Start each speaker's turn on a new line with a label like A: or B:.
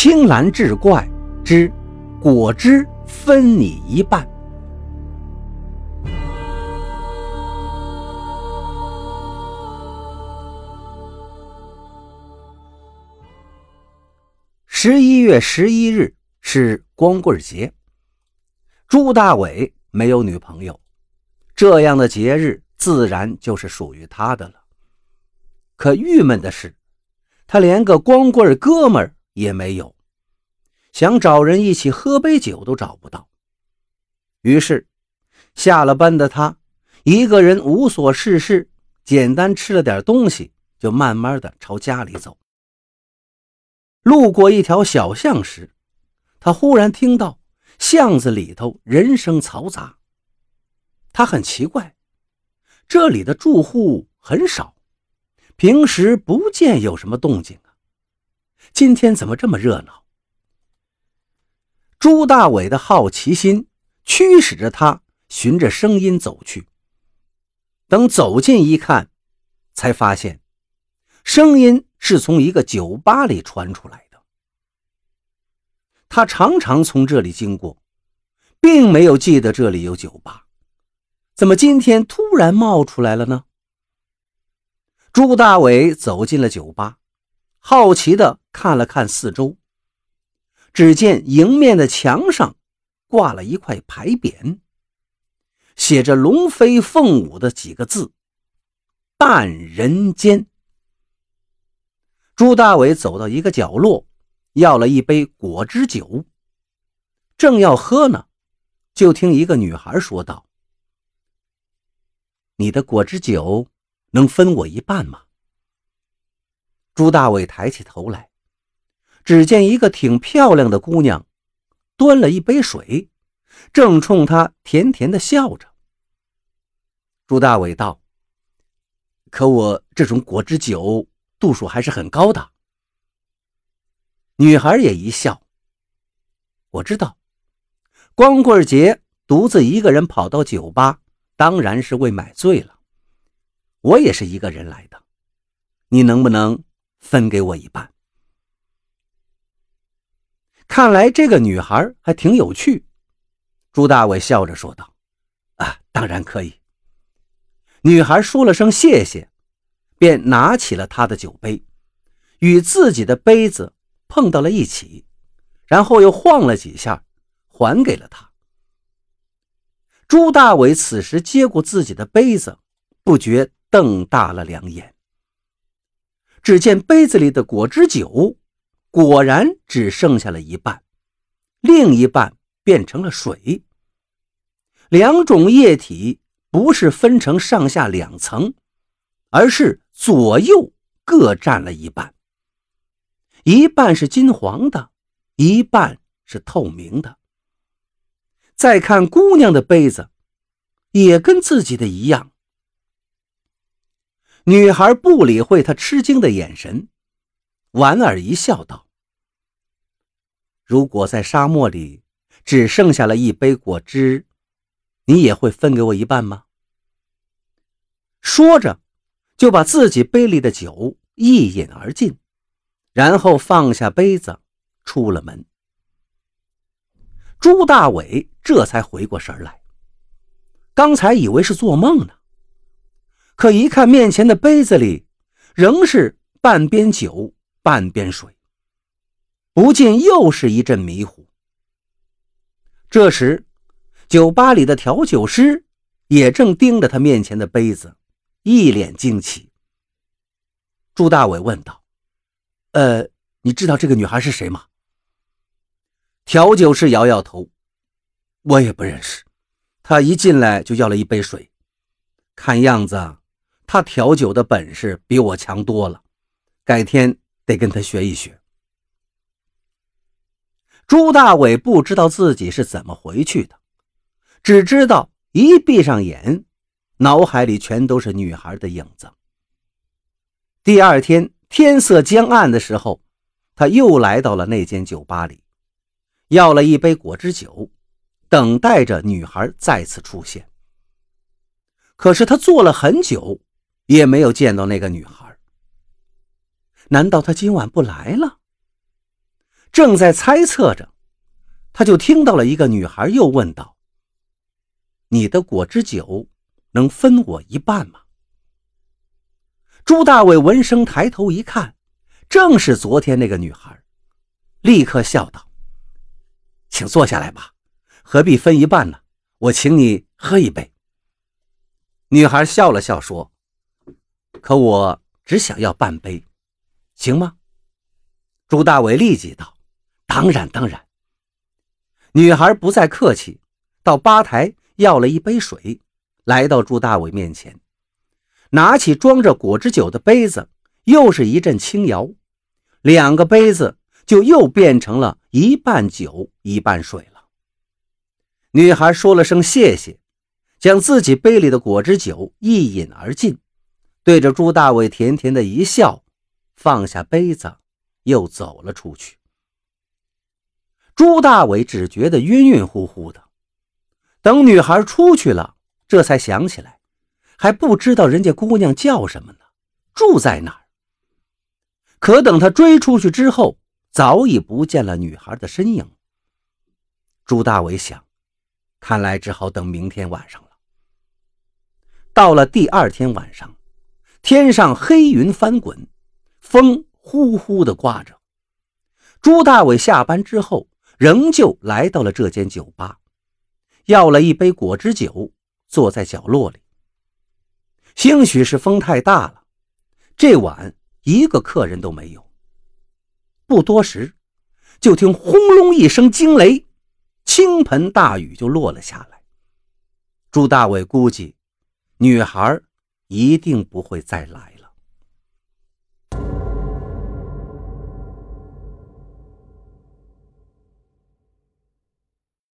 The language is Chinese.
A: 青蓝志怪之果汁分你一半。十一月十一日是光棍节，朱大伟没有女朋友，这样的节日自然就是属于他的了。可郁闷的是，他连个光棍哥们儿也没有，想找人一起喝杯酒都找不到。于是，下了班的他一个人无所事事，简单吃了点东西，就慢慢的朝家里走。路过一条小巷时，他忽然听到巷子里头人声嘈杂。他很奇怪，这里的住户很少，平时不见有什么动静，今天怎么这么热闹？朱大伟的好奇心驱使着他循着声音走去。等走近一看，才发现声音。是从一个酒吧里传出来的。他常常从这里经过，并没有记得这里有酒吧，怎么今天突然冒出来了呢？朱大伟走进了酒吧，好奇地看了看四周，只见迎面的墙上挂了一块牌匾，写着“龙飞凤舞”的几个字：“半人间”。朱大伟走到一个角落，要了一杯果汁酒，正要喝呢，就听一个女孩说道：“你的果汁酒能分我一半吗？”朱大伟抬起头来，只见一个挺漂亮的姑娘，端了一杯水，正冲他甜甜的笑着。朱大伟道：“可我这种果汁酒……”度数还是很高的。女孩也一笑。我知道，光棍节独自一个人跑到酒吧，当然是为买醉了。我也是一个人来的，你能不能分给我一半？看来这个女孩还挺有趣。朱大伟笑着说道：“啊，当然可以。”女孩说了声谢谢。便拿起了他的酒杯，与自己的杯子碰到了一起，然后又晃了几下，还给了他。朱大伟此时接过自己的杯子，不觉瞪大了两眼。只见杯子里的果汁酒果然只剩下了一半，另一半变成了水。两种液体不是分成上下两层，而是。左右各占了一半，一半是金黄的，一半是透明的。再看姑娘的杯子，也跟自己的一样。女孩不理会他吃惊的眼神，莞尔一笑，道：“如果在沙漠里只剩下了一杯果汁，你也会分给我一半吗？”说着。就把自己杯里的酒一饮而尽，然后放下杯子，出了门。朱大伟这才回过神来，刚才以为是做梦呢，可一看面前的杯子里，仍是半边酒半边水，不禁又是一阵迷糊。这时，酒吧里的调酒师也正盯着他面前的杯子。一脸惊奇。朱大伟问道：“呃，你知道这个女孩是谁吗？”调酒师摇摇头：“我也不认识。她一进来就要了一杯水，看样子她调酒的本事比我强多了。改天得跟他学一学。”朱大伟不知道自己是怎么回去的，只知道一闭上眼。脑海里全都是女孩的影子。第二天天色将暗的时候，他又来到了那间酒吧里，要了一杯果汁酒，等待着女孩再次出现。可是他坐了很久，也没有见到那个女孩。难道他今晚不来了？正在猜测着，他就听到了一个女孩又问道：“你的果汁酒能分我一半吗？”朱大伟闻声抬头一看，正是昨天那个女孩，立刻笑道：“请坐下来吧，何必分一半呢？我请你喝一杯。”女孩笑了笑说：“可我只想要半杯，行吗？”朱大伟立即道：“当然，当然。”女孩不再客气，到吧台要了一杯水，来到朱大伟面前。拿起装着果汁酒的杯子，又是一阵轻摇，两个杯子就又变成了一半酒一半水了。女孩说了声谢谢，将自己杯里的果汁酒一饮而尽，对着朱大伟甜甜的一笑，放下杯子，又走了出去。朱大伟只觉得晕晕乎乎的，等女孩出去了，这才想起来。还不知道人家姑娘叫什么呢，住在哪儿。可等他追出去之后，早已不见了女孩的身影。朱大伟想，看来只好等明天晚上了。到了第二天晚上，天上黑云翻滚，风呼呼的刮着。朱大伟下班之后，仍旧来到了这间酒吧，要了一杯果汁酒，坐在角落里。兴许是风太大了，这晚一个客人都没有。不多时，就听轰隆一声惊雷，倾盆大雨就落了下来。朱大伟估计，女孩一定不会再来。